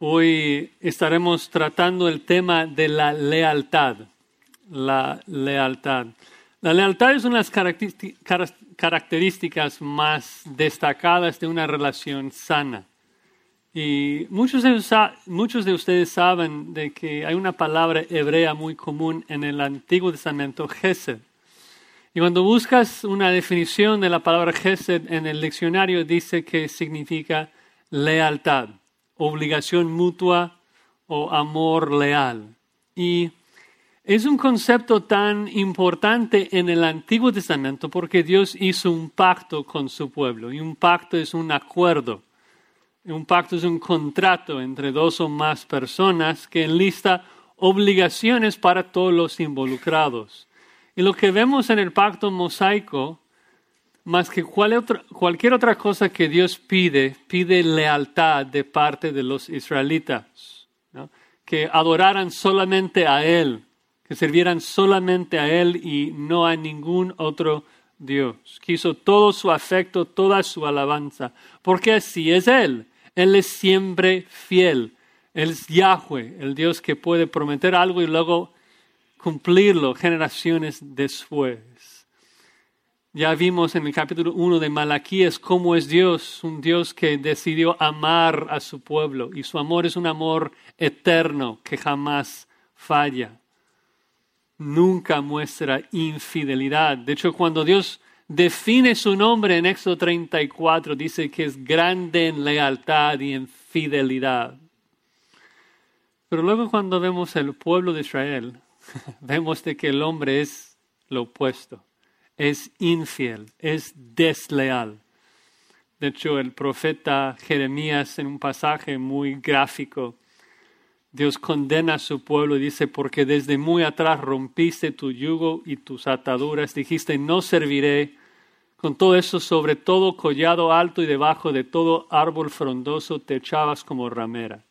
Hoy estaremos tratando el tema de la lealtad. La lealtad. La lealtad es una de las características más destacadas de una relación sana. Y muchos de, ustedes saben de que hay una palabra hebrea muy común en el Antiguo Testamento, Gesed. Y cuando buscas una definición de la palabra Gesed en el diccionario, dice que significa lealtad obligación mutua o amor leal. Y es un concepto tan importante en el Antiguo Testamento porque Dios hizo un pacto con su pueblo y un pacto es un acuerdo. Un pacto es un contrato entre dos o más personas que enlista obligaciones para todos los involucrados. Y lo que vemos en el pacto mosaico más que cualquier otra cosa que Dios pide, pide lealtad de parte de los israelitas, que adoraran solamente a Él, que sirvieran solamente a Él y no a ningún otro Dios. Quiso todo su afecto, toda su alabanza, porque así es Él. Él es siempre fiel. Él es Yahweh, el Dios que puede prometer algo y luego cumplirlo generaciones después. Ya vimos en el capítulo 1 de Malaquías cómo es Dios, un Dios que decidió amar a su pueblo y su amor es un amor eterno que jamás falla. Nunca muestra infidelidad. De hecho, cuando Dios define su nombre en Éxodo 34, dice que es grande en lealtad y en fidelidad. Pero luego cuando vemos el pueblo de Israel, vemos de que el hombre es lo opuesto es infiel, es desleal. De hecho, el profeta Jeremías en un pasaje muy gráfico, Dios condena a su pueblo y dice, porque desde muy atrás rompiste tu yugo y tus ataduras, dijiste, no serviré. Con todo eso, sobre todo collado alto y debajo de todo árbol frondoso, te echabas como ramera.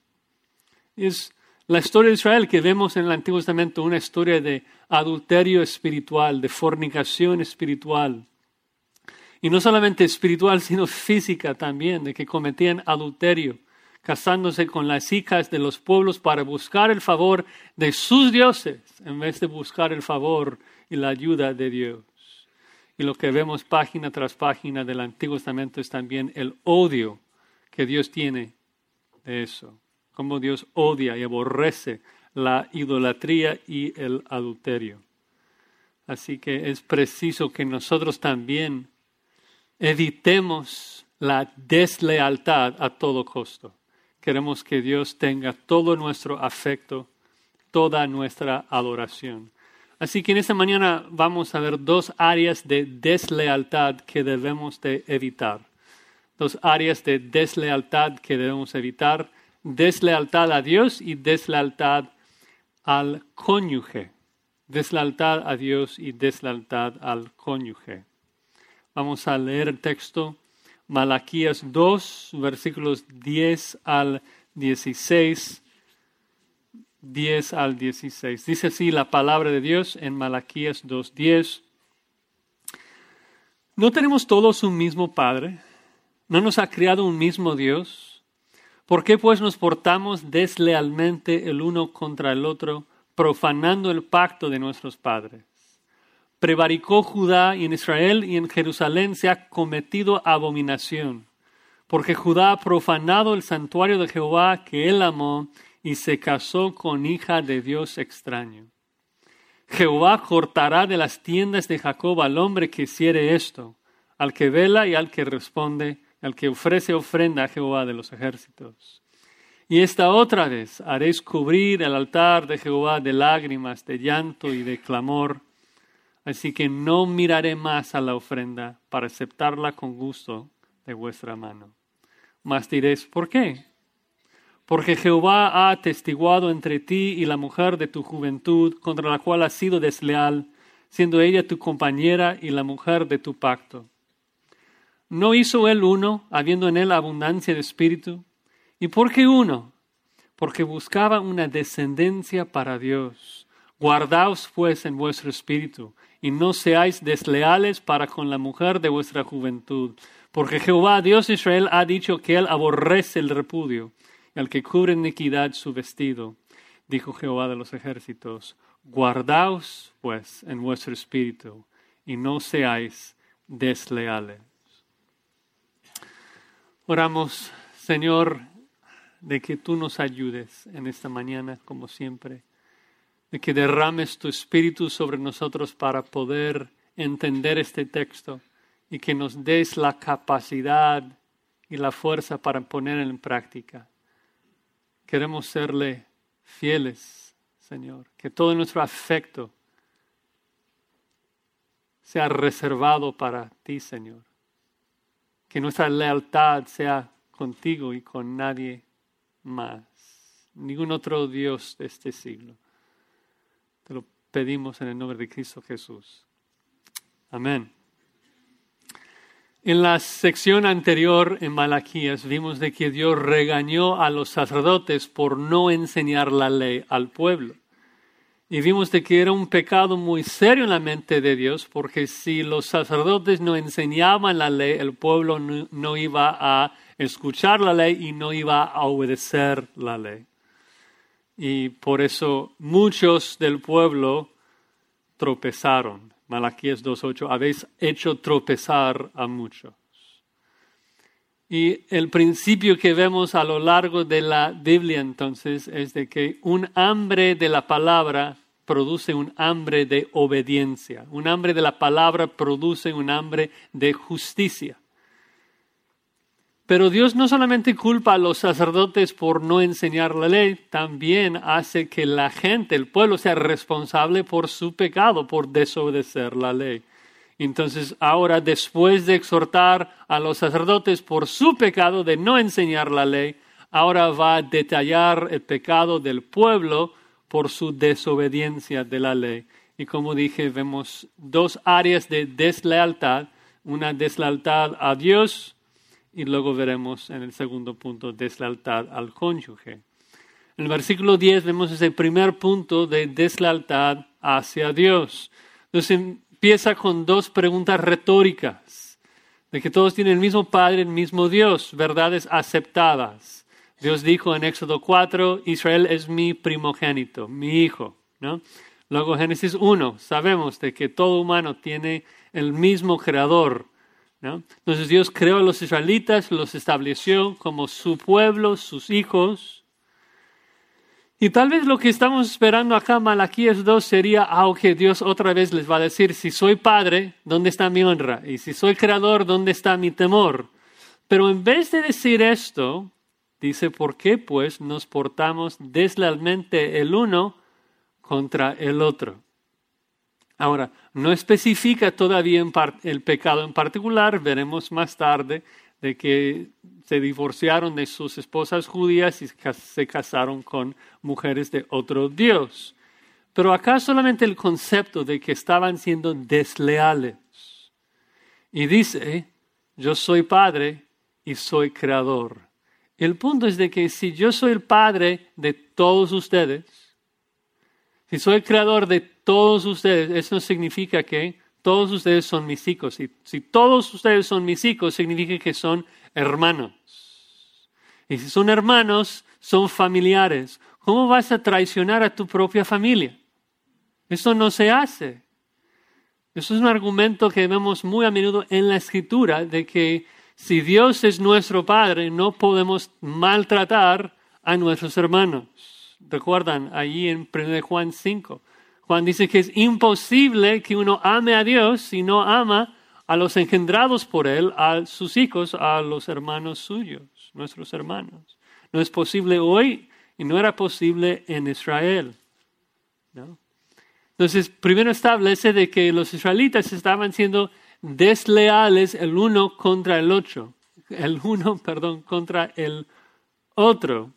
Es la historia de Israel que vemos en el Antiguo Testamento, una historia de adulterio espiritual, de fornicación espiritual. Y no solamente espiritual, sino física también, de que cometían adulterio, casándose con las hijas de los pueblos para buscar el favor de sus dioses, en vez de buscar el favor y la ayuda de Dios. Y lo que vemos página tras página del Antiguo Testamento es también el odio que Dios tiene de eso, cómo Dios odia y aborrece la idolatría y el adulterio. Así que es preciso que nosotros también evitemos la deslealtad a todo costo. Queremos que Dios tenga todo nuestro afecto, toda nuestra adoración. Así que en esta mañana vamos a ver dos áreas de deslealtad que debemos de evitar. Dos áreas de deslealtad que debemos evitar. Deslealtad a Dios y deslealtad al cónyuge, deslealtad a Dios y deslealtad al cónyuge. Vamos a leer el texto, Malaquías 2, versículos 10 al 16. 10 al 16. Dice así la palabra de Dios en Malaquías 2.10. ¿No tenemos todos un mismo Padre? ¿No nos ha criado un mismo Dios? ¿Por qué pues nos portamos deslealmente el uno contra el otro, profanando el pacto de nuestros padres? Prevaricó Judá y en Israel y en Jerusalén se ha cometido abominación, porque Judá ha profanado el santuario de Jehová que él amó y se casó con hija de Dios extraño. Jehová cortará de las tiendas de Jacob al hombre que hiciere esto, al que vela y al que responde, al que ofrece ofrenda a Jehová de los ejércitos. Y esta otra vez haréis cubrir el altar de Jehová de lágrimas, de llanto y de clamor. Así que no miraré más a la ofrenda para aceptarla con gusto de vuestra mano. Mas diréis, ¿por qué? Porque Jehová ha atestiguado entre ti y la mujer de tu juventud, contra la cual has sido desleal, siendo ella tu compañera y la mujer de tu pacto ¿No hizo él uno, habiendo en él abundancia de espíritu? ¿Y por qué uno? Porque buscaba una descendencia para Dios. Guardaos pues en vuestro espíritu, y no seáis desleales para con la mujer de vuestra juventud, porque Jehová, Dios de Israel, ha dicho que él aborrece el repudio, y al que cubre iniquidad su vestido. Dijo Jehová de los ejércitos, guardaos pues en vuestro espíritu y no seáis desleales. Oramos, Señor, de que tú nos ayudes en esta mañana, como siempre, de que derrames tu espíritu sobre nosotros para poder entender este texto y que nos des la capacidad y la fuerza para poner en práctica. Queremos serle fieles, Señor, que todo nuestro afecto sea reservado para ti, Señor. Que nuestra lealtad sea contigo y con nadie más, ningún otro Dios de este siglo. Te lo pedimos en el nombre de Cristo Jesús. Amén. En la sección anterior en Malaquías vimos de que Dios regañó a los sacerdotes por no enseñar la ley al pueblo. Y vimos de que era un pecado muy serio en la mente de Dios, porque si los sacerdotes no enseñaban la ley, el pueblo no, iba a escuchar la ley y no iba a obedecer la ley. Y por eso muchos del pueblo tropezaron. Malaquías 2.8, habéis hecho tropezar a muchos. Y el principio que vemos a lo largo de la Biblia entonces es de que un hambre de la palabra produce un hambre de obediencia. Un hambre de la palabra produce un hambre de justicia. Pero Dios no solamente culpa a los sacerdotes por no enseñar la ley, también hace que la gente, el pueblo, sea responsable por su pecado, por desobedecer la ley. Entonces, ahora, después de exhortar a los sacerdotes por su pecado de no enseñar la ley, ahora va a detallar el pecado del pueblo por su desobediencia de la ley. Y como dije, vemos dos áreas de deslealtad, una deslealtad a Dios y luego veremos en el segundo punto deslealtad al cónyuge. En el versículo 10 vemos ese primer punto de deslealtad hacia Dios. Entonces empieza con dos preguntas retóricas, de que todos tienen el mismo Padre, el mismo Dios, verdades aceptadas. Dios dijo en Éxodo 4, Israel es mi primogénito, mi hijo. ¿no? Luego Génesis 1, sabemos de que todo humano tiene el mismo creador. ¿no? Entonces Dios creó a los israelitas, los estableció como su pueblo, sus hijos. Y tal vez lo que estamos esperando acá, Malaquías 2, sería, ah, Dios otra vez les va a decir, si soy padre, ¿dónde está mi honra? Y si soy creador, ¿dónde está mi temor? Pero en vez de decir esto, Dice, ¿por qué pues nos portamos deslealmente el uno contra el otro? Ahora, no especifica todavía el pecado en particular, veremos más tarde de que se divorciaron de sus esposas judías y se casaron con mujeres de otro Dios. Pero acá solamente el concepto de que estaban siendo desleales. Y dice, yo soy padre y soy creador. El punto es de que si yo soy el padre de todos ustedes, si soy el creador de todos ustedes, eso significa que todos ustedes son mis hijos. Y si todos ustedes son mis hijos, significa que son hermanos. Y si son hermanos, son familiares. ¿Cómo vas a traicionar a tu propia familia? Eso no se hace. Eso es un argumento que vemos muy a menudo en la escritura de que si Dios es nuestro Padre, no podemos maltratar a nuestros hermanos. Recuerdan allí en 1 Juan 5. Juan dice que es imposible que uno ame a Dios si no ama a los engendrados por Él, a sus hijos, a los hermanos suyos, nuestros hermanos. No es posible hoy y no era posible en Israel. Entonces, primero establece de que los israelitas estaban siendo desleales el uno contra el otro, el uno, perdón, contra el otro.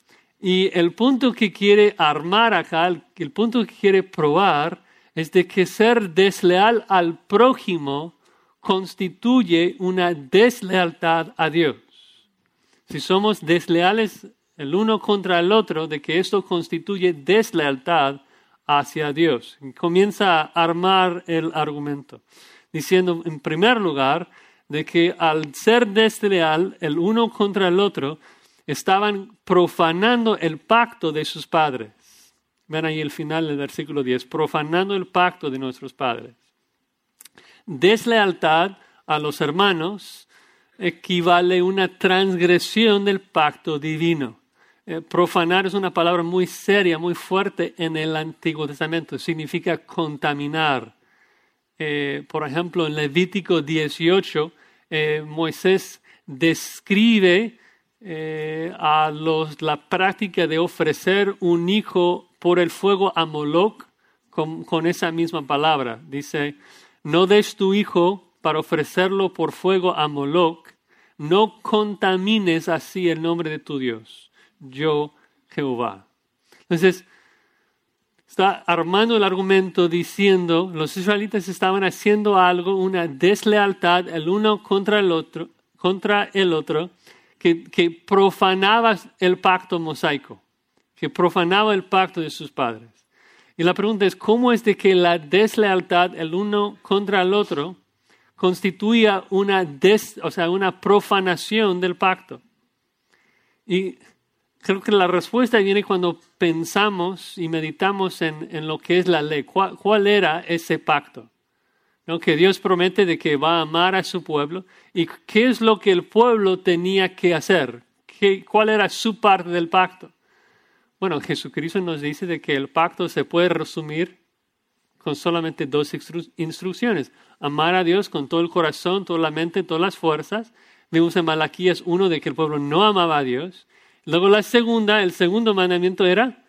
Y el punto que quiere armar acá, el punto que quiere probar, es de que ser desleal al prójimo constituye una deslealtad a Dios. Si somos desleales el uno contra el otro, de que esto constituye deslealtad hacia Dios. comienza a armar el argumento diciendo en primer lugar de que al ser desleal el uno contra el otro, estaban profanando el pacto de sus padres. Ven ahí el final del versículo 10, profanando el pacto de nuestros padres. Deslealtad a los hermanos equivale a una transgresión del pacto divino. Eh, profanar es una palabra muy seria, muy fuerte en el Antiguo Testamento. Significa contaminar. Eh, por ejemplo, en Levítico 18, eh, Moisés describe a los, la práctica de ofrecer un hijo por el fuego a Moloch con, esa misma palabra. Dice, no des tu hijo para ofrecerlo por fuego a Moloch, no contamines así el nombre de tu Dios yo Jehová. Entonces, está armando el argumento diciendo, los israelitas estaban haciendo algo, una deslealtad el uno contra el otro, contra el otro, que, que profanaba el pacto mosaico, que profanaba el pacto de sus padres. Y la pregunta es, ¿cómo es de que la deslealtad el uno contra el otro constituía una, des, o sea, una profanación del pacto? Y Creo que la respuesta viene cuando pensamos y meditamos en, lo que es la ley. ¿Cuál, era ese pacto? ¿No? Que Dios promete de que va a amar a su pueblo. ¿Y qué es lo que el pueblo tenía que hacer? ¿Qué, ¿Cuál era su parte del pacto? Bueno, Jesucristo nos dice de que el pacto se puede resumir con solamente dos instrucciones. Amar a Dios con todo el corazón, toda la mente, todas las fuerzas. Vemos en Malaquías uno de que el pueblo no amaba a Dios. Luego la segunda, el segundo mandamiento era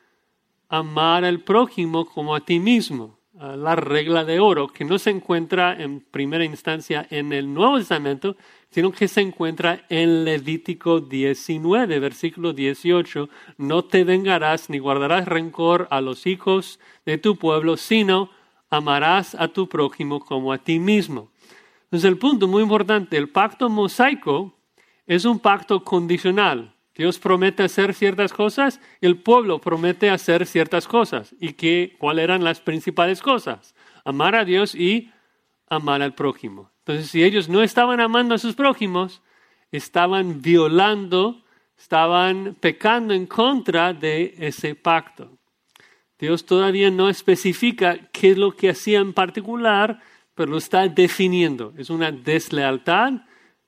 amar al prójimo como a ti mismo. La regla de oro, que no se encuentra en primera instancia en el Nuevo Testamento, sino que se encuentra en Levítico 19, versículo 18. No te vengarás ni guardarás rencor a los hijos de tu pueblo, sino amarás a tu prójimo como a ti mismo. Entonces el punto muy importante, el pacto mosaico es un pacto condicional. Dios promete hacer ciertas cosas, el pueblo promete hacer ciertas cosas. ¿Y qué, cuáles eran las principales cosas? Amar a Dios y amar al prójimo. Entonces, si ellos no estaban amando a sus prójimos, estaban violando, estaban pecando en contra de ese pacto. Dios todavía no especifica qué es lo que hacía en particular, pero lo está definiendo. Es una deslealtad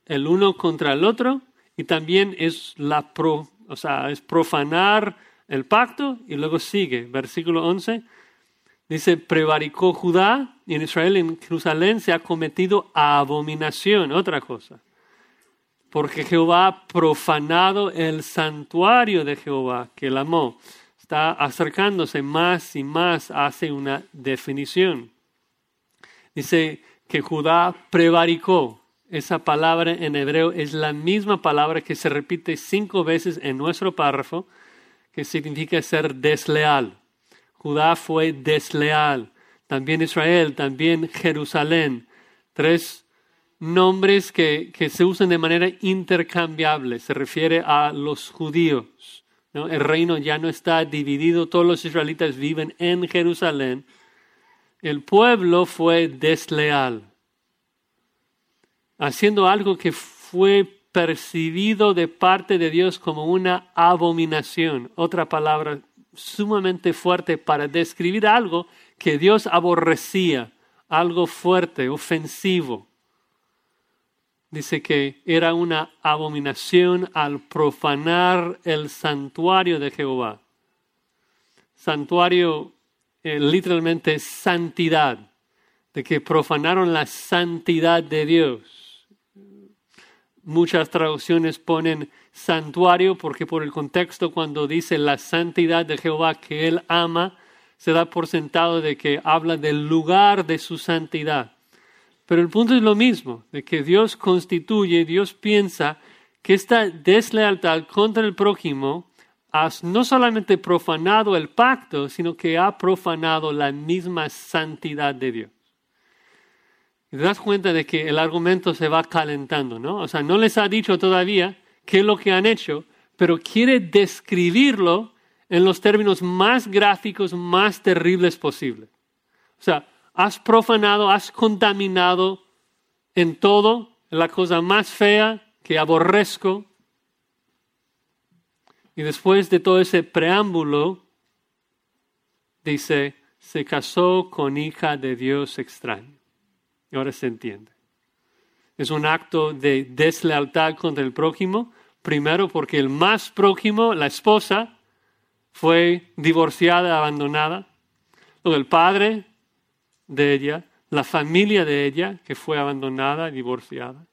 el uno contra el otro y también es, la pro, o sea, es profanar el pacto. Y luego sigue, versículo 11, dice, prevaricó Judá y en Israel, en Jerusalén, se ha cometido abominación, otra cosa, porque Jehová ha profanado el santuario de Jehová, que él amó. Está acercándose más y más, hace una definición. Dice que Judá prevaricó, esa palabra en hebreo es la misma palabra que se repite cinco veces en nuestro párrafo, que significa ser desleal. Judá fue desleal. También Israel, también Jerusalén. Tres nombres que, se usan de manera intercambiable. Se refiere a los judíos. El reino ya no está dividido, todos los israelitas viven en Jerusalén. El pueblo fue desleal haciendo algo que fue percibido de parte de Dios como una abominación, otra palabra sumamente fuerte para describir algo que Dios aborrecía, algo fuerte, ofensivo. Dice que era una abominación al profanar el santuario de Jehová. Santuario eh, literalmente santidad, de que profanaron la santidad de Dios Muchas traducciones ponen santuario porque por el contexto cuando dice la santidad de Jehová que él ama, se da por sentado de que habla del lugar de su santidad. Pero el punto es lo mismo, de que Dios constituye, Dios piensa que esta deslealtad contra el prójimo ha no solamente profanado el pacto, sino que ha profanado la misma santidad de Dios. Y te das cuenta de que el argumento se va calentando, ¿no? O sea, no les ha dicho todavía qué es lo que han hecho, pero quiere describirlo en los términos más gráficos, más terribles posibles. O sea, has profanado, has contaminado en todo, la cosa más fea que aborrezco. Y después de todo ese preámbulo, dice, se casó con hija de Dios extraño. Ahora se entiende. Es un acto de deslealtad contra el prójimo, primero porque el más prójimo, la esposa, fue divorciada, abandonada. Luego el padre de ella, la familia de ella, que fue abandonada, divorciada.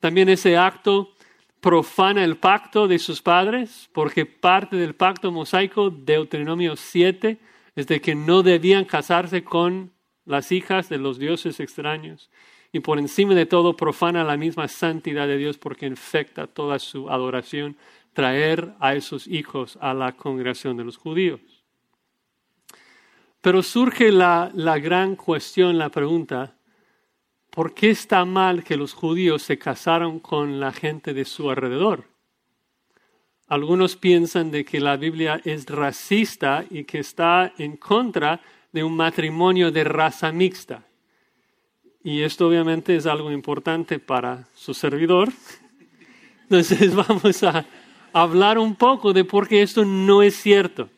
También ese acto profana el pacto de sus padres, porque parte del pacto mosaico, Deuteronomio 7, es de que no debían casarse con las hijas de los dioses extraños. Y por encima de todo profana la misma santidad de Dios porque infecta toda su adoración, traer a esos hijos a la congregación de los judíos. Pero surge la, la gran cuestión, la pregunta, ¿por qué está mal que los judíos se casaron con la gente de su alrededor? Algunos piensan de que la Biblia es racista y que está en contra de un matrimonio de raza mixta. Y esto obviamente es algo importante para su servidor. Entonces vamos a hablar un poco de por qué esto no es cierto.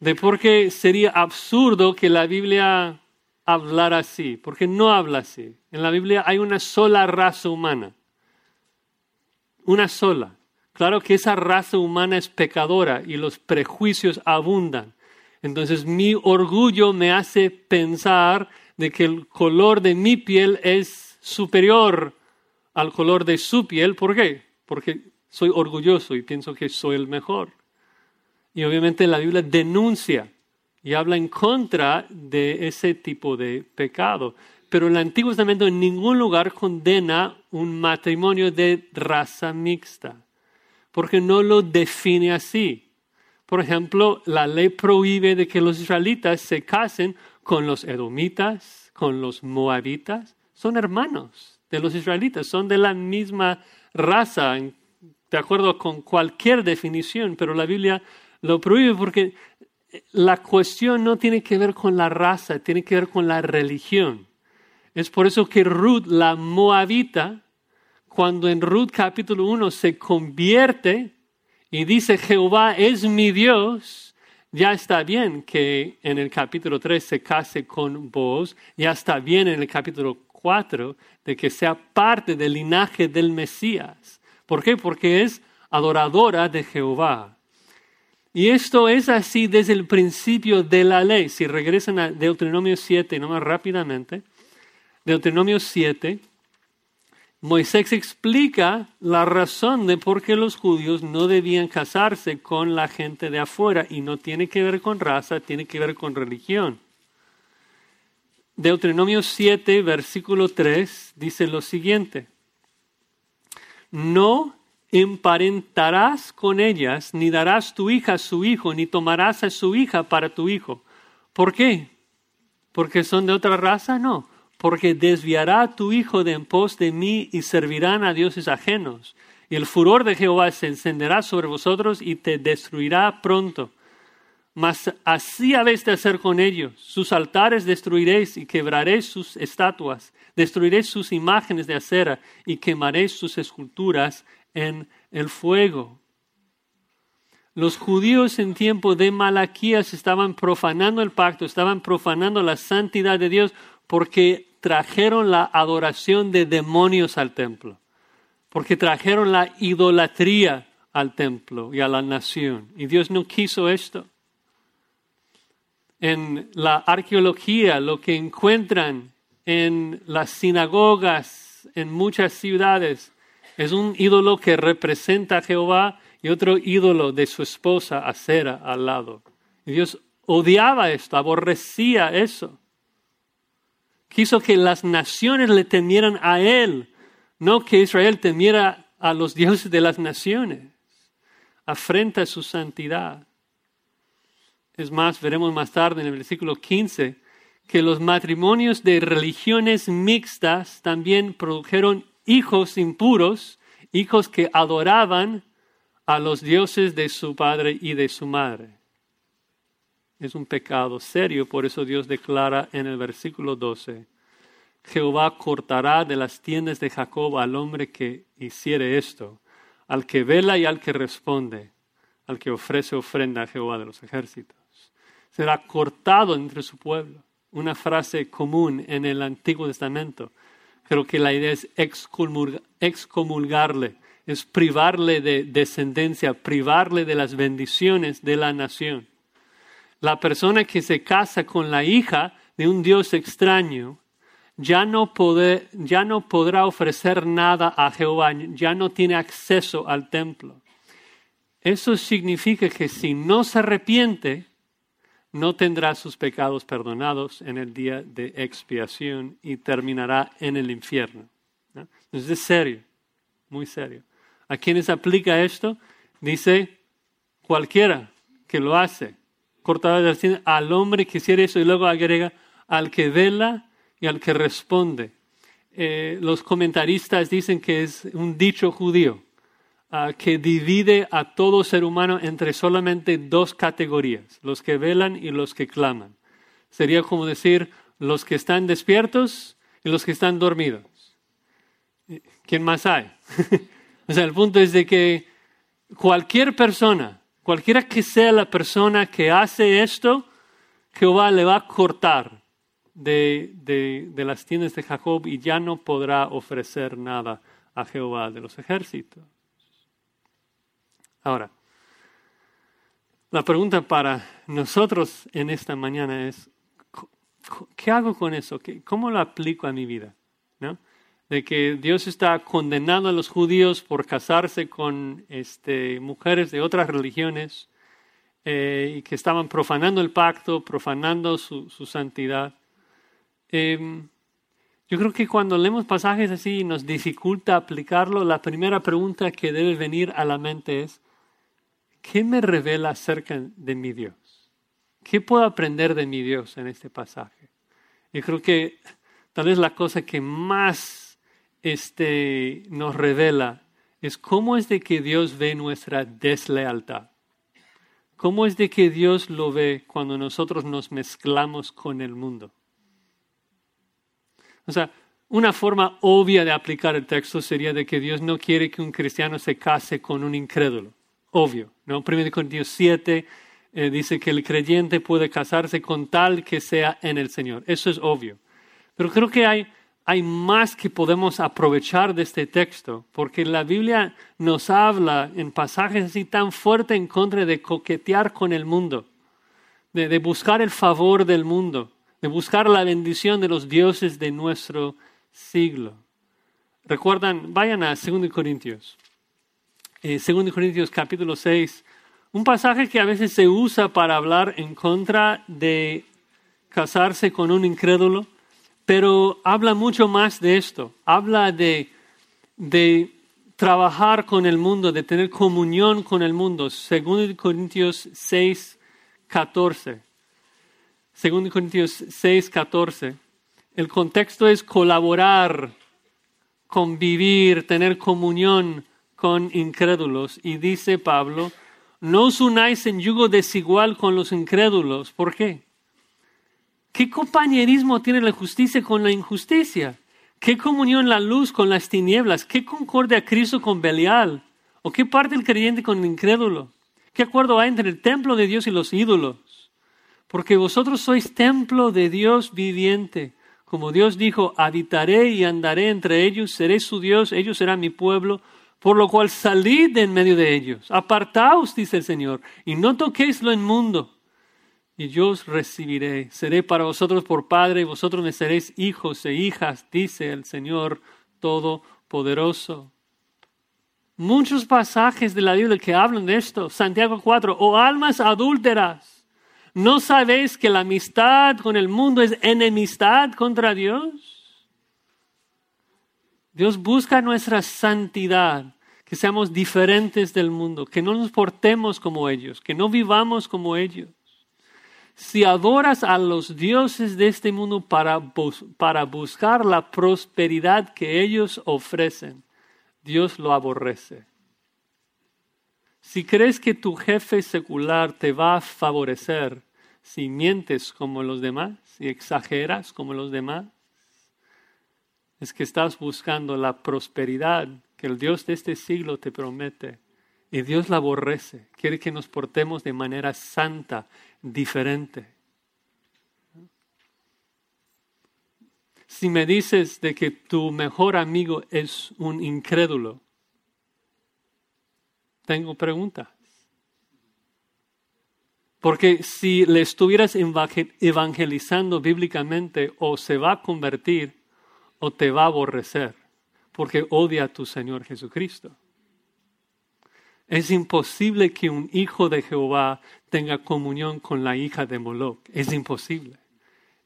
De por qué sería absurdo que la Biblia hablara así. Porque no habla así. En la Biblia hay una sola raza humana. Una sola. Claro que esa raza humana es pecadora y los prejuicios abundan. Entonces mi orgullo me hace pensar de que el color de mi piel es superior al color de su piel. ¿Por qué? Porque soy orgulloso y pienso que soy el mejor. Y obviamente la Biblia denuncia y habla en contra de ese tipo de pecado. Pero el Antiguo Testamento en ningún lugar condena un matrimonio de raza mixta porque no lo define así. Por ejemplo, la ley prohíbe de que los israelitas se casen con los edomitas, con los moabitas. Son hermanos de los israelitas, son de la misma raza, de acuerdo con cualquier definición, pero la Biblia lo prohíbe porque la cuestión no tiene que ver con la raza, tiene que ver con la religión. Es por eso que Ruth, la moabita, cuando en Ruth capítulo 1 se convierte y dice Jehová es mi Dios, ya está bien que en el capítulo 3 se case con vos, ya está bien en el capítulo 4 de que sea parte del linaje del Mesías. ¿Por qué? Porque es adoradora de Jehová. Y esto es así desde el principio de la ley. Si regresan a Deuteronomio 7, nomás rápidamente, Deuteronomio 7, Moisés explica la razón de por qué los judíos no debían casarse con la gente de afuera y no tiene que ver con raza, tiene que ver con religión. Deuteronomio 7, versículo 3 dice lo siguiente, no emparentarás con ellas, ni darás tu hija a su hijo, ni tomarás a su hija para tu hijo. ¿Por qué? ¿Porque son de otra raza? No porque desviará tu hijo de en pos de mí y servirán a dioses ajenos. Y el furor de Jehová se encenderá sobre vosotros y te destruirá pronto. Mas así habéis de hacer con ellos. Sus altares destruiréis y quebraréis sus estatuas. Destruiréis sus imágenes de acera y quemaréis sus esculturas en el fuego. Los judíos en tiempo de Malaquías estaban profanando el pacto, estaban profanando la santidad de Dios porque trajeron la adoración de demonios al templo, porque trajeron la idolatría al templo y a la nación. Y Dios no quiso esto. En la arqueología, lo que encuentran en las sinagogas en muchas ciudades es un ídolo que representa a Jehová y otro ídolo de su esposa Acera al lado. Y Dios odiaba esto, aborrecía eso. Quiso que las naciones le temieran a Él, no que Israel temiera a los dioses de las naciones. Afrenta su santidad. Es más, veremos más tarde en el versículo 15 que los matrimonios de religiones mixtas también produjeron hijos impuros, hijos que adoraban a los dioses de su padre y de su madre es un pecado serio, por eso Dios declara en el versículo 12, Jehová cortará de las tiendas de Jacob al hombre que hiciere esto, al que vela y al que responde, al que ofrece ofrenda a Jehová de los ejércitos. Será cortado entre su pueblo. Una frase común en el Antiguo Testamento. Creo que la idea es excomulgarle, es privarle de descendencia, privarle de las bendiciones de la nación. La persona que se casa con la hija de un Dios extraño ya no, podrá ofrecer nada a Jehová, ya no tiene acceso al templo. Eso significa que si no se arrepiente, no tendrá sus pecados perdonados en el día de expiación y terminará en el infierno. Es serio, muy serio. ¿A quiénes aplica esto? Dice cualquiera que lo hace. Cortada de al hombre que hiciera eso y luego agrega al que vela y al que responde. Eh, los comentaristas dicen que es un dicho judío ah, que divide a todo ser humano entre solamente dos categorías, los que velan y los que claman. Sería como decir los que están despiertos y los que están dormidos. ¿Quién más hay? o sea, el punto es de que cualquier persona, cualquiera que sea la persona que hace esto, Jehová le va a cortar de, las tiendas de Jacob y ya no podrá ofrecer nada a Jehová de los ejércitos. Ahora, la pregunta para nosotros en esta mañana es, ¿qué hago con eso? ¿Cómo lo aplico a mi vida? ¿No? De que Dios está condenando a los judíos por casarse con este, mujeres de otras religiones eh, y que estaban profanando el pacto, profanando su santidad. Em, yo creo que cuando leemos pasajes así y nos dificulta aplicarlo, la primera pregunta que debe venir a la mente es, ¿qué me revela acerca de mi Dios? ¿Qué puedo aprender de mi Dios en este pasaje? Yo creo que tal vez la cosa que más este, nos revela es cómo es de que Dios ve nuestra deslealtad. ¿Cómo es de que Dios lo ve cuando nosotros nos mezclamos con el mundo? O sea, una forma obvia de aplicar el texto sería de que Dios no quiere que un cristiano se case con un incrédulo. Obvio, ¿no? 1 Corintios 7 eh, dice que el creyente puede casarse con tal que sea en el Señor. Eso es obvio. Pero creo que hay, hay más que podemos aprovechar de este texto, porque la Biblia nos habla en pasajes así tan fuertes en contra de coquetear con el mundo, de buscar el favor del mundo de buscar la bendición de los dioses de nuestro siglo. Recuerdan, vayan a 2 Corintios. Eh, 2 Corintios capítulo 6, un pasaje que a veces se usa para hablar en contra de casarse con un incrédulo, pero habla mucho más de esto. Habla de, de trabajar con el mundo, de tener comunión con el mundo. 2 Corintios 6, 14. 2 Corintios 6, 14, el contexto es colaborar, convivir, tener comunión con incrédulos. Y dice Pablo, no os unáis en yugo desigual con los incrédulos. ¿Por qué? ¿Qué compañerismo tiene la justicia con la injusticia? ¿Qué comunión la luz con las tinieblas? ¿Qué concordia Cristo con Belial? ¿O qué parte el creyente con el incrédulo? ¿Qué acuerdo hay entre el templo de Dios y los ídolos? porque vosotros sois templo de Dios viviente. Como Dios dijo, habitaré y andaré entre ellos, seré su Dios, ellos serán mi pueblo, por lo cual salid de en medio de ellos, apartaos, dice el Señor, y no toquéis lo inmundo, y yo os recibiré, seré para vosotros por Padre, y vosotros me seréis hijos e hijas, dice el Señor Todopoderoso. Muchos pasajes de la Biblia que hablan de esto. Santiago 4, o almas adúlteras ¿No sabéis que la amistad con el mundo es enemistad contra Dios? Dios busca nuestra santidad, que seamos diferentes del mundo, que no nos portemos como ellos, que no vivamos como ellos. Si adoras a los dioses de este mundo para, para buscar la prosperidad que ellos ofrecen, Dios lo aborrece. Si crees que tu jefe secular te va a favorecer, si mientes como los demás, si exageras como los demás, es que estás buscando la prosperidad que el Dios de este siglo te promete Y Dios la aborrece, quiere que nos portemos de manera santa, diferente. Si me dices de que tu mejor amigo es un incrédulo, tengo preguntas. Porque si le estuvieras evangelizando bíblicamente, o se va a convertir o te va a aborrecer, porque odia a tu Señor Jesucristo. Es imposible que un hijo de Jehová tenga comunión con la hija de Moloch. Es imposible.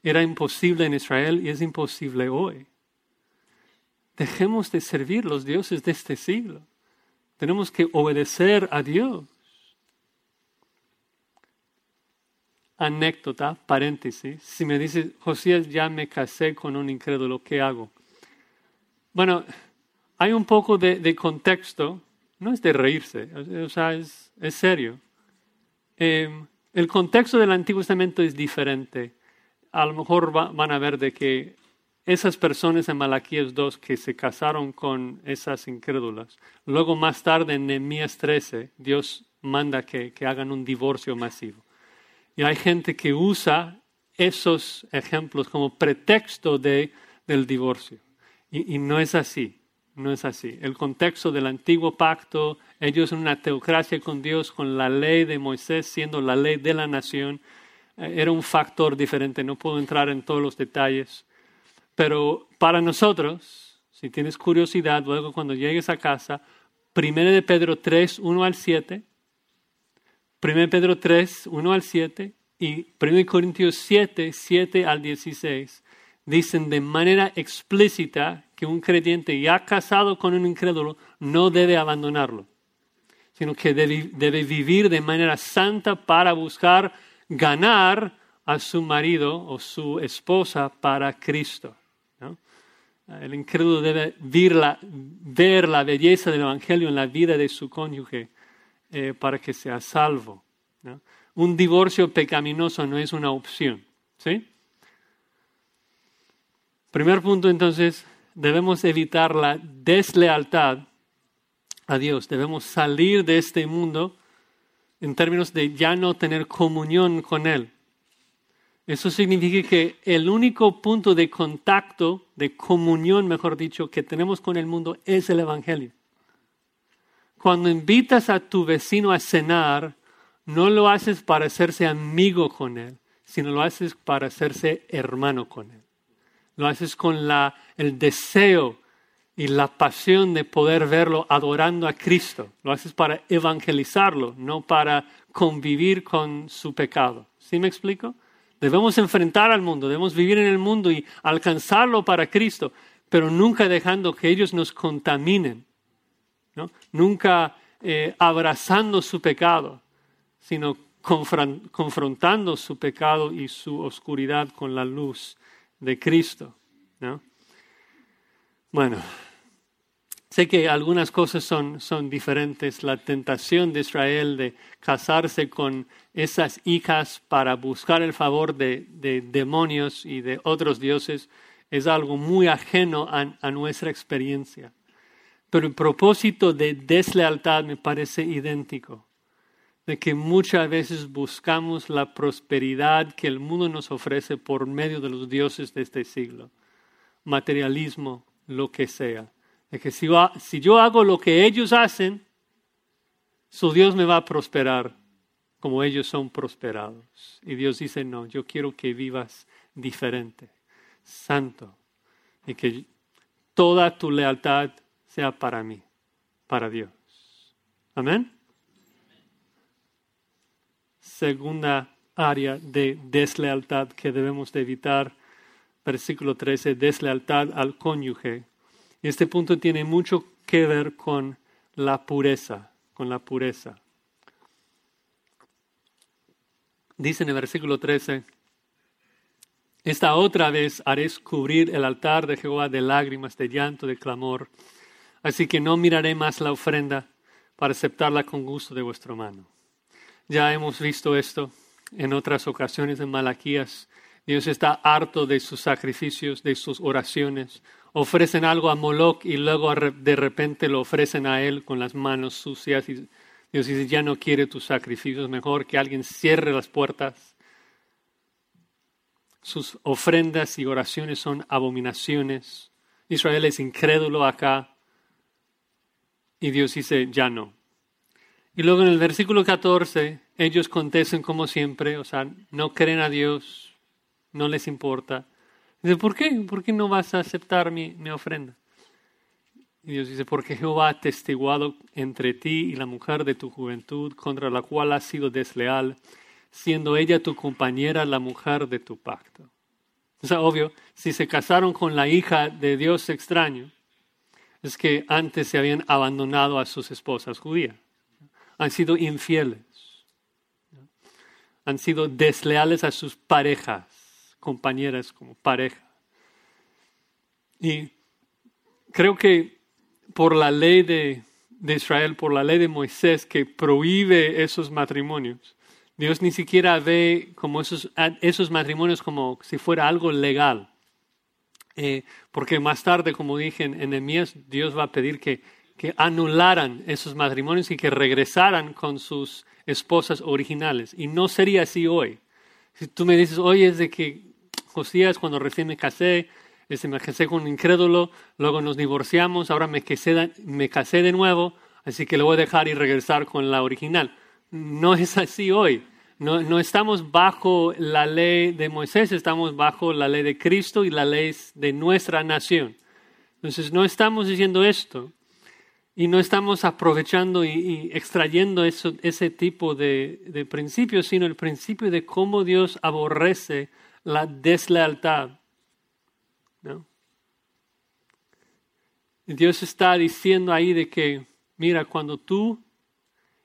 Era imposible en Israel y es imposible hoy. Dejemos de servir los dioses de este siglo. Tenemos que obedecer a Dios. Anécdota, paréntesis. Si me dices, Josías, ya me casé con un incrédulo, ¿qué hago? Bueno, hay un poco de, contexto, no es de reírse, o sea, es, serio. Em, el contexto del Antiguo Testamento es diferente a lo mejor van a ver de que esas personas en Malaquías 2 que se casaron con esas incrédulas, luego más tarde en Nehemías 13, Dios manda que, hagan un divorcio masivo. Y hay gente que usa esos ejemplos como pretexto de, del divorcio. Y, no es así, no es así. El contexto del antiguo pacto, ellos en una teocracia con Dios, con la ley de Moisés siendo la ley de la nación, era un factor diferente, no puedo entrar en todos los detalles, pero para nosotros, si tienes curiosidad, luego cuando llegues a casa, 1 de Pedro 3, 1 al 7, 1 Pedro 3, 1 al 7 y 1 Corintios 7, 7 al 16, dicen de manera explícita que un creyente ya casado con un incrédulo no debe abandonarlo, sino que debe, vivir de manera santa para buscar ganar a su marido o su esposa para Cristo. El incrédulo debe ver la, ver belleza del Evangelio en la vida de su cónyuge eh, para que sea salvo. Un divorcio pecaminoso no es una opción. ¿sí? Primer punto entonces, debemos evitar la deslealtad a Dios. Debemos salir de este mundo en términos de ya no tener comunión con Él. Eso significa que el único punto de contacto, de comunión, mejor dicho, que tenemos con el mundo es el Evangelio. Cuando invitas a tu vecino a cenar, no lo haces para hacerse amigo con él, sino lo haces para hacerse hermano con él. Lo haces con el deseo y la pasión de poder verlo adorando a Cristo. Lo haces para evangelizarlo, no para convivir con su pecado. ¿Sí me explico? Debemos enfrentar al mundo, debemos vivir en el mundo y alcanzarlo para Cristo, pero nunca dejando que ellos nos contaminen, nunca eh, abrazando su pecado, sino confrontando su pecado y su oscuridad con la luz de Cristo. ¿no? Bueno, sé que algunas cosas son, son diferentes. La tentación de Israel de casarse con esas hijas para buscar el favor de, demonios y de otros dioses es algo muy ajeno a, a nuestra experiencia. Pero el propósito de deslealtad me parece idéntico de que muchas veces buscamos la prosperidad que el mundo nos ofrece por medio de los dioses de este siglo. Materialismo, lo que sea. De que si, si yo hago lo que ellos hacen, su Dios me va a prosperar como ellos son prosperados. Y Dios dice, no, yo quiero que vivas diferente, santo, y que toda tu lealtad sea para mí, para Dios. Amén. Segunda área de deslealtad que debemos de evitar versículo 13, deslealtad al cónyuge. Este punto tiene mucho que ver con la pureza, con la pureza. Dice en el versículo 13, esta otra vez haré cubrir el altar de Jehová de lágrimas, de llanto, de clamor. Así que no miraré más la ofrenda para aceptarla con gusto de vuestra mano. Ya hemos visto esto en otras ocasiones en Malaquías Dios está harto de sus sacrificios, de sus oraciones. Ofrecen algo a Moloch y luego de repente lo ofrecen a Él con las manos sucias y Dios dice, ya no quiere tus sacrificios, mejor que alguien cierre las puertas. Sus ofrendas y oraciones son abominaciones. Israel es incrédulo acá. Y Dios dice, ya no. Y luego en el versículo 14, ellos contestan como siempre, o sea, no creen a Dios, no les importa. Dice, ¿por qué? ¿Por qué no vas a aceptar mi, mi ofrenda? Y Dios dice, porque Jehová ha testiguado entre ti y la mujer de tu juventud, contra la cual has sido desleal, siendo ella tu compañera, la mujer de tu pacto. O sea, obvio, si se casaron con la hija de Dios extraño, es que antes se habían abandonado a sus esposas judías. Han sido infieles. Han sido desleales a sus parejas, compañeras como pareja. Y creo que por la ley de, Israel, por la ley de Moisés que prohíbe esos matrimonios. Dios ni siquiera ve como esos, esos matrimonios como si fuera algo legal. Eh, porque más tarde, como dije en Enemías, Dios va a pedir que, que anularan esos matrimonios y que regresaran con sus esposas originales. Y no sería así hoy. Si tú me dices, oye, es de que Josías, cuando recién me casé, este, me casé con un incrédulo, luego nos divorciamos, ahora me casé, me casé de nuevo, así que lo voy a dejar y regresar con la original. No es así hoy. No, no, estamos bajo la ley de Moisés, estamos bajo la ley de Cristo y la ley de nuestra nación. Entonces no estamos diciendo esto y no estamos aprovechando y, extrayendo eso, ese tipo de, de principios, sino el principio de cómo Dios aborrece la deslealtad. ¿no? Dios está diciendo ahí de que, mira, cuando tú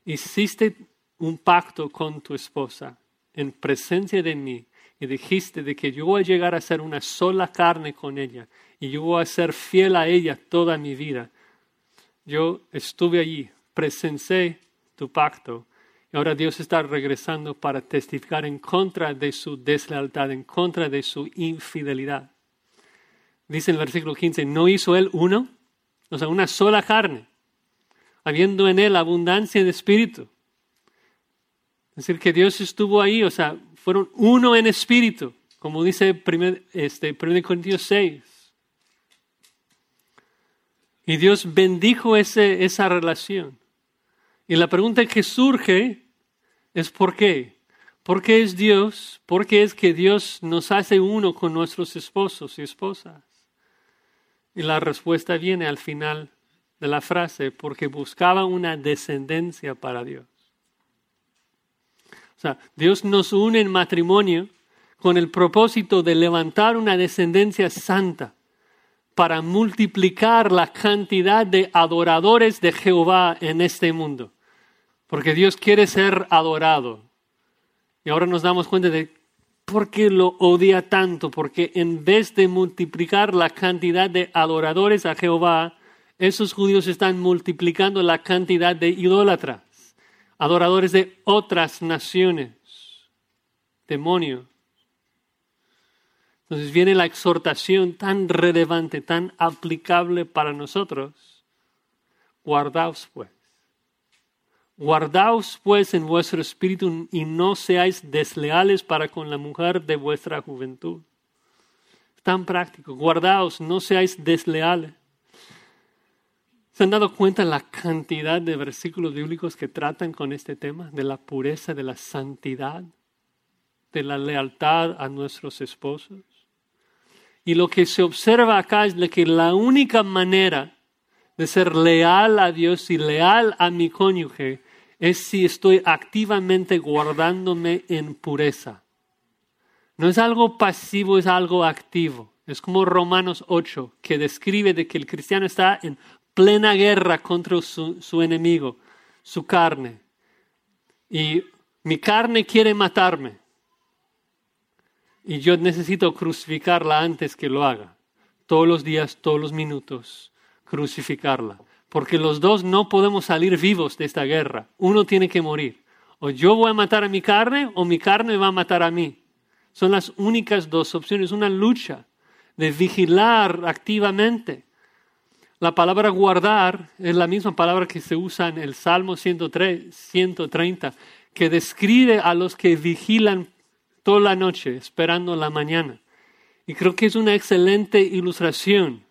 hiciste un pacto con tu esposa en presencia de mí y dijiste de que yo voy a llegar a ser una sola carne con ella y yo voy a ser fiel a ella toda mi vida, yo estuve allí, presencié tu pacto y ahora Dios está regresando para testificar en contra de su deslealtad, en contra de su infidelidad. Dice el versículo 15, ¿no hizo él uno? O sea, una sola carne, habiendo en él abundancia de espíritu. Es decir, que Dios estuvo ahí, o sea, fueron uno en espíritu, como dice primer, este, 1 Corintios 6. Y Dios bendijo ese, esa relación. Y la pregunta que surge es ¿por qué? ¿Por qué es Dios? ¿Por qué es que Dios nos hace uno con nuestros esposos y esposas? Y la respuesta viene al final de la frase, porque buscaba una descendencia para Dios. O sea, Dios nos une en matrimonio con el propósito de levantar una descendencia santa para multiplicar la cantidad de adoradores de Jehová en este mundo. Porque Dios quiere ser adorado. Y ahora nos damos cuenta de ¿Por qué lo odia tanto? Porque en vez de multiplicar la cantidad de adoradores a Jehová, esos judíos están multiplicando la cantidad de idólatras, adoradores de otras naciones, demonios. Entonces viene la exhortación tan relevante, tan aplicable para nosotros. Guardaos pues Guardaos pues en vuestro espíritu y no seáis desleales para con la mujer de vuestra juventud. Tan práctico. Guardaos, no seáis desleales. ¿Se han dado cuenta la cantidad de versículos bíblicos que tratan con este tema de la pureza, de la santidad, de la lealtad a nuestros esposos? Y lo que se observa acá es que la única manera de ser leal a Dios y leal a mi cónyuge es si estoy activamente guardándome en pureza. No es algo pasivo, es algo activo. Es como Romanos 8, que describe de que el cristiano está en plena guerra contra su, su enemigo, su carne. Y mi carne quiere matarme. Y yo necesito crucificarla antes que lo haga. Todos los días, todos los minutos, crucificarla porque los dos no podemos salir vivos de esta guerra. Uno tiene que morir. O yo voy a matar a mi carne o mi carne va a matar a mí. Son las únicas dos opciones, una lucha de vigilar activamente. La palabra guardar es la misma palabra que se usa en el Salmo 103, 130, que describe a los que vigilan toda la noche esperando la mañana. Y creo que es una excelente ilustración,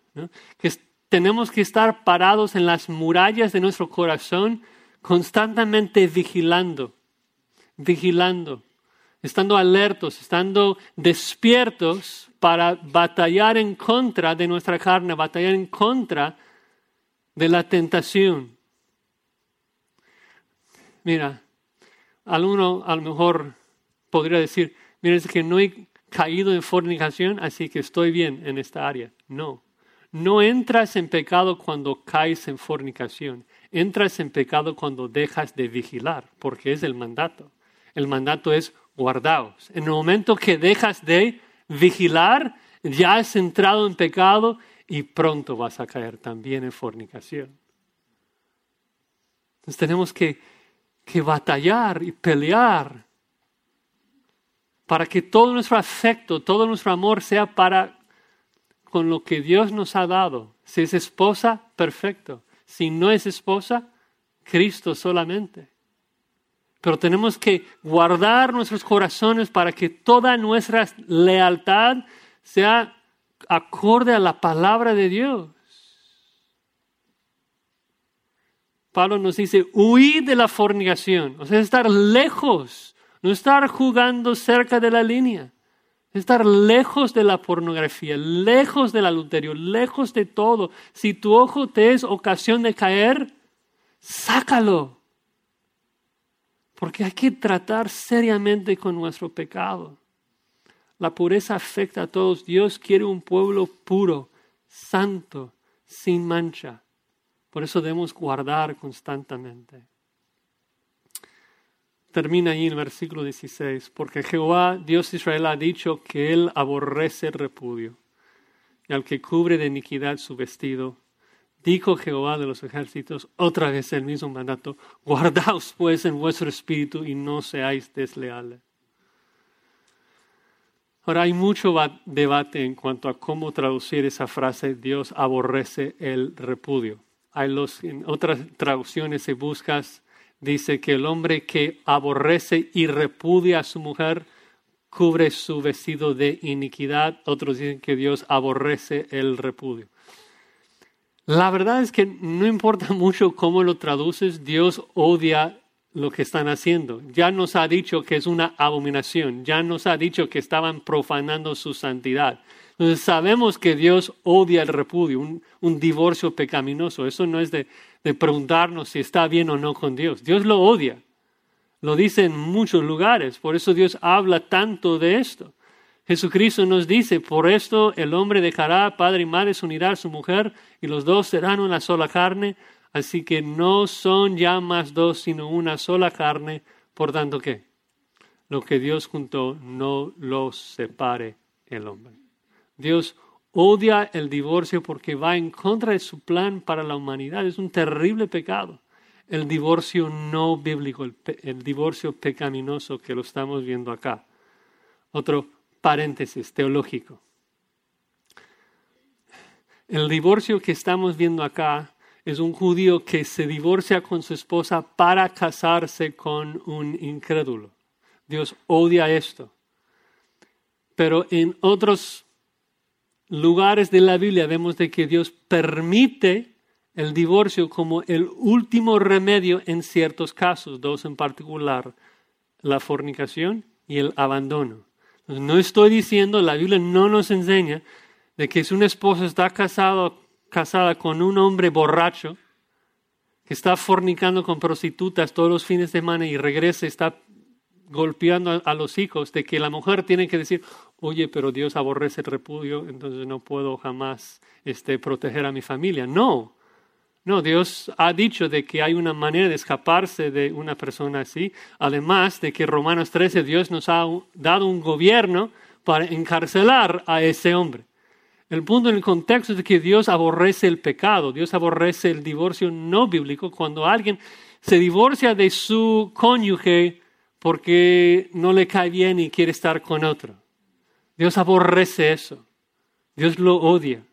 que tenemos que estar parados en las murallas de nuestro corazón, constantemente vigilando, vigilando, estando alertos, estando despiertos para batallar en contra de nuestra carne, batallar en contra de la tentación. Mira, alguno a lo mejor podría decir, mira, es que no he caído en fornicación, así que estoy bien en esta área. No, no entras en pecado cuando caes en fornicación. Entras en pecado cuando dejas de vigilar, porque es el mandato. El mandato es guardaos. En el momento que dejas de vigilar, ya has entrado en pecado y pronto vas a caer también en fornicación. Entonces tenemos que, que batallar y pelear para que todo nuestro afecto, todo nuestro amor sea para con lo que Dios nos ha dado. Si es esposa, perfecto. Si no es esposa, Cristo solamente. Pero tenemos que guardar nuestros corazones para que toda nuestra lealtad sea acorde a la palabra de Dios. Pablo nos dice, huir de la fornicación, o sea, estar lejos, no estar jugando cerca de la línea, estar lejos de la pornografía, lejos del adulterio, lejos de todo. Si tu ojo te es ocasión de caer, sácalo. Porque hay que tratar seriamente con nuestro pecado. La pureza afecta a todos. Dios quiere un pueblo puro, santo, sin mancha. Por eso debemos guardar constantemente. Termina ahí en el versículo 16, porque Jehová, Dios de Israel, ha dicho que Él aborrece el repudio, y al que cubre de iniquidad su vestido. Dijo Jehová de los ejércitos, otra vez el mismo mandato, guardaos pues en vuestro espíritu y no seáis desleales. Ahora hay mucho debate en cuanto a cómo traducir esa frase, Dios aborrece el repudio. Hay los, en otras traducciones, si buscas, dice que el hombre que aborrece y repudia a su mujer cubre su vestido de iniquidad. Otros dicen que Dios aborrece el repudio. La verdad es que no importa mucho cómo lo traduces, Dios odia lo que están haciendo. Ya nos ha dicho que es una abominación, ya nos ha dicho que estaban profanando su santidad. Sabemos que Dios odia el repudio, un, divorcio pecaminoso. Eso no es de, de preguntarnos si está bien o no con Dios. Dios lo odia. Lo dice en muchos lugares. Por eso Dios habla tanto de esto. Jesucristo nos dice, por esto el hombre dejará padre y madre, se unirá a su mujer y los dos serán una sola carne. Así que no son ya más dos, sino una sola carne. Por tanto, ¿qué? Lo que Dios juntó, no lo separe el hombre. Dios odia el divorcio porque va en contra de su plan para la humanidad. Es un terrible pecado. El divorcio no bíblico, el, divorcio pecaminoso que lo estamos viendo acá. Otro paréntesis teológico. El divorcio que estamos viendo acá es un judío que se divorcia con su esposa para casarse con un incrédulo. Dios odia esto. Pero en otros lugares de la Biblia vemos de que Dios permite el divorcio como el último remedio en ciertos casos, dos en particular, la fornicación y el abandono. No estoy diciendo, la Biblia no nos enseña de que si un esposo está casado casada con un hombre borracho que está fornicando con prostitutas todos los fines de semana y regresa está golpeando a, los hijos, de que la mujer tiene que decir, oye, pero Dios aborrece el repudio, entonces no puedo jamás este, proteger a mi familia. No, no, Dios ha dicho de que hay una manera de escaparse de una persona así, además de que Romanos 13, Dios nos ha dado un gobierno para encarcelar a ese hombre. El punto en el contexto es que Dios aborrece el pecado, Dios aborrece el divorcio no bíblico cuando alguien se divorcia de su cónyuge porque no le cae bien y quiere estar con otro. Dios aborrece eso. Dios lo odia.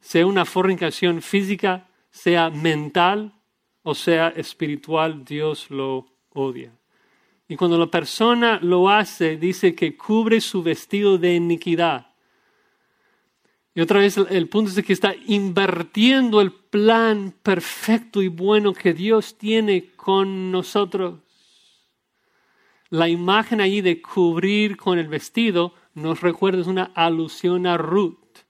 sea una fornicación física, sea mental o sea espiritual, Dios lo odia. Y cuando la persona lo hace, dice que cubre su vestido de iniquidad. Y otra vez el punto es que está invirtiendo el plan perfecto y bueno que Dios tiene con nosotros. La imagen allí de cubrir con el vestido nos recuerda es una alusión a Ruth.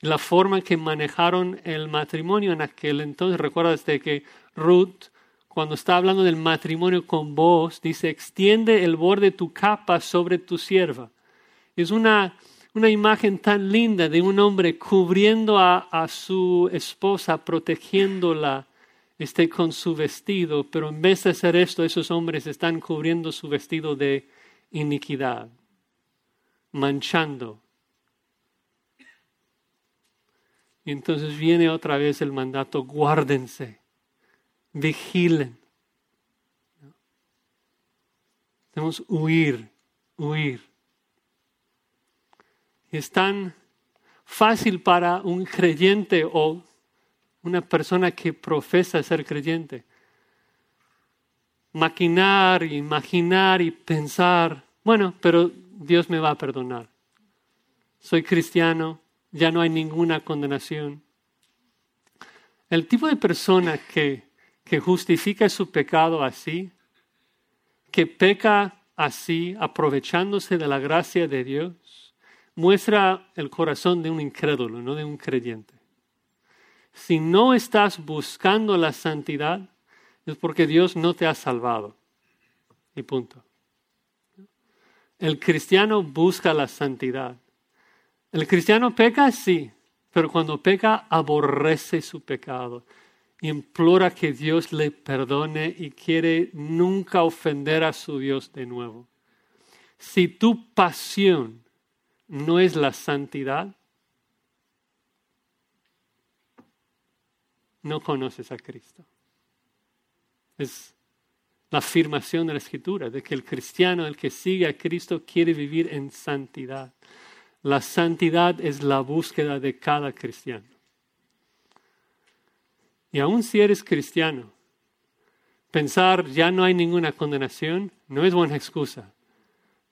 La forma que manejaron el matrimonio en aquel entonces. Recuerda que Ruth cuando está hablando del matrimonio con vos, dice, extiende el borde de tu capa sobre tu sierva. Es una, una imagen tan linda de un hombre cubriendo a, a su esposa, protegiéndola este, con su vestido, pero en vez de hacer esto, esos hombres están cubriendo su vestido de iniquidad, manchando. Y entonces viene otra vez el mandato, guárdense vigilen. Debemos huir, huir. Es tan fácil para un creyente o una persona que profesa ser creyente maquinar, imaginar y pensar, bueno, pero Dios me va a perdonar. Soy cristiano, ya no hay ninguna condenación. El tipo de persona que que justifica su pecado así, que peca así, aprovechándose de la gracia de Dios, muestra el corazón de un incrédulo, no de un creyente. Si no estás buscando la santidad, es porque Dios no te ha salvado. Y punto. El cristiano busca la santidad. El cristiano peca, sí, pero cuando peca aborrece su pecado implora que Dios le perdone y quiere nunca ofender a su Dios de nuevo. Si tu pasión no es la santidad, no conoces a Cristo. Es la afirmación de la Escritura de que el cristiano, el que sigue a Cristo, quiere vivir en santidad. La santidad es la búsqueda de cada cristiano. Y aun si eres cristiano, pensar ya no hay ninguna condenación no es buena excusa,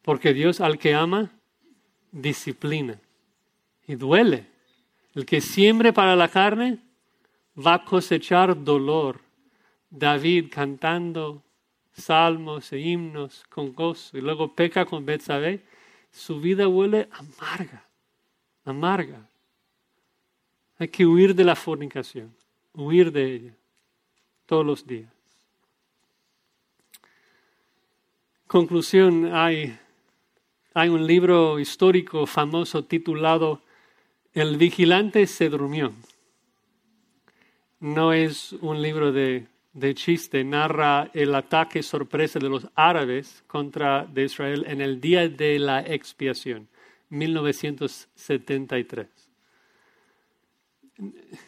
porque Dios al que ama, disciplina y duele. El que siembre para la carne va a cosechar dolor. David cantando salmos e himnos con gozo y luego peca con Betsabé, su vida huele amarga, amarga. Hay que huir de la fornicación huir de ella todos los días. Conclusión, hay, hay un libro histórico famoso titulado El vigilante se durmió. No es un libro de, de chiste, narra el ataque sorpresa de los árabes contra Israel en el día de la expiación, 1973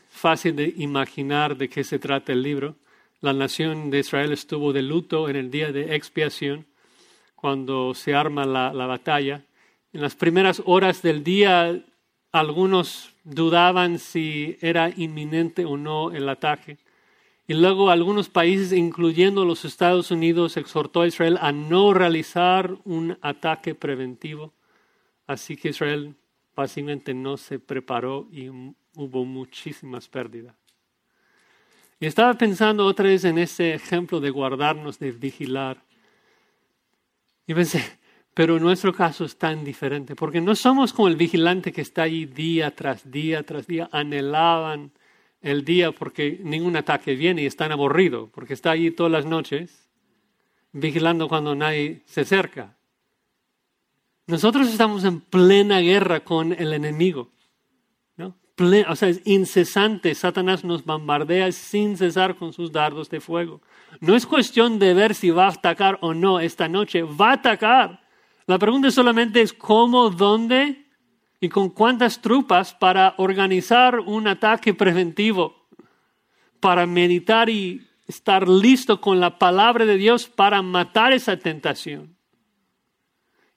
fácil de imaginar de qué se trata el libro. La nación de Israel estuvo de luto en el día de expiación, cuando se arma la, la batalla. En las primeras horas del día, algunos dudaban si era inminente o no el ataque. Y luego algunos países, incluyendo los Estados Unidos, exhortó a Israel a no realizar un ataque preventivo. Así que Israel básicamente no se preparó y hubo muchísimas pérdidas. Y estaba pensando otra vez en ese ejemplo de guardarnos, de vigilar. Y pensé, pero nuestro caso es tan diferente, porque no somos como el vigilante que está ahí día tras día tras día, anhelaban el día porque ningún ataque viene y están aburridos, porque está ahí todas las noches vigilando cuando nadie se acerca. Nosotros estamos en plena guerra con el enemigo o sea, es incesante. Satanás nos bombardea sin cesar con sus dardos de fuego. No es cuestión de ver si va a atacar o no esta noche. Va a atacar. La pregunta solamente es cómo, dónde y con cuántas tropas para organizar un ataque preventivo, para meditar y estar listo con la palabra de Dios para matar esa tentación.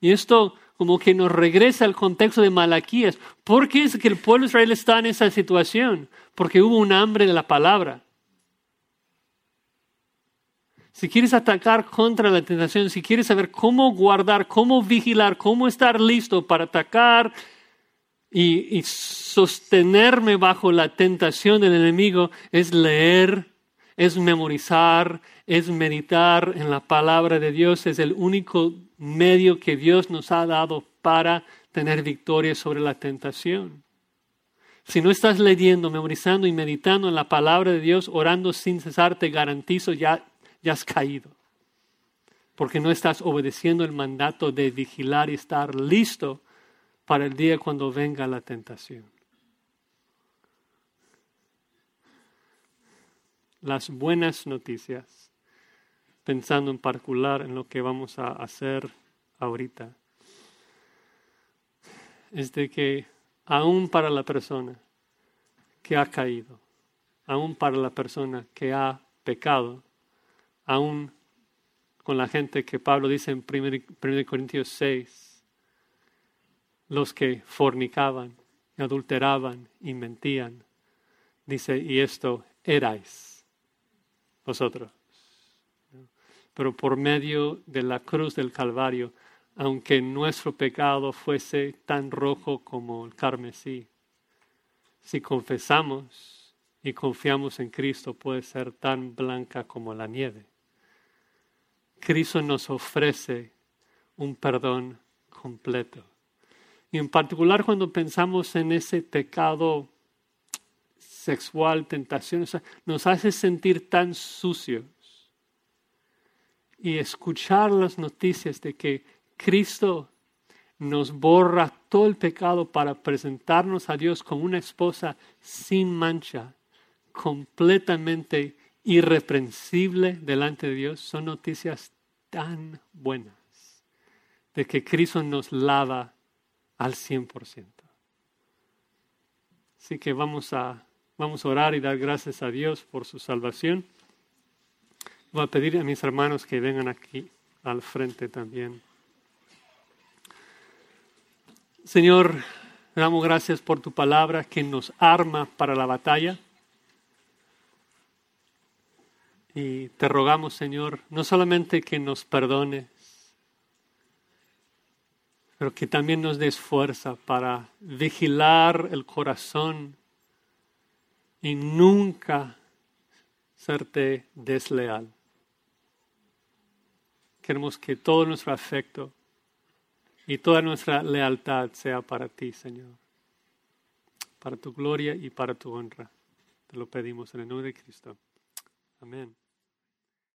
Y esto como que nos regresa al contexto de Malaquías. ¿Por qué es que el pueblo de Israel está en esa situación? Porque hubo un hambre de la palabra. Si quieres atacar contra la tentación, si quieres saber cómo guardar, cómo vigilar, cómo estar listo para atacar y, sostenerme bajo la tentación del enemigo, es leer, es memorizar, es meditar en la palabra de Dios. Es el único medio que Dios nos ha dado para tener victoria sobre la tentación. Si no estás leyendo, memorizando y meditando en la palabra de Dios, orando sin cesar, te garantizo ya ya has caído. Porque no estás obedeciendo el mandato de vigilar y estar listo para el día cuando venga la tentación. Las buenas noticias, pensando en particular en lo que vamos a hacer ahorita, es de que aún para la persona que ha caído, aún para la persona que ha pecado, aún con la gente que Pablo dice en 1 Corintios 6, los que fornicaban, adulteraban y mentían. Dice, y esto erais vosotros. Pero por medio de la cruz del Calvario, aunque nuestro pecado fuese tan rojo como el carmesí, si confesamos y confiamos en Cristo, puede ser tan blanca como la nieve. Cristo nos ofrece un perdón completo. Y en particular cuando pensamos en ese pecado sexual, tentación, nos hace sentir tan sucios. Y escuchar las noticias de que Cristo nos borra todo el pecado para presentarnos a Dios como una esposa sin mancha, completamente irreprensible delante de Dios son noticias tan buenas de que Cristo nos lava al 100%. Así que vamos a, vamos a orar y dar gracias a Dios por su salvación. Voy a pedir a mis hermanos que vengan aquí al frente también. Señor, damos gracias por tu palabra que nos arma para la batalla. Y te rogamos, Señor, no solamente que nos perdones, pero que también nos des fuerza para vigilar el corazón y nunca serte desleal. Queremos que todo nuestro afecto y toda nuestra lealtad sea para ti, Señor, para tu gloria y para tu honra. Te lo pedimos en el nombre de Cristo. Amén.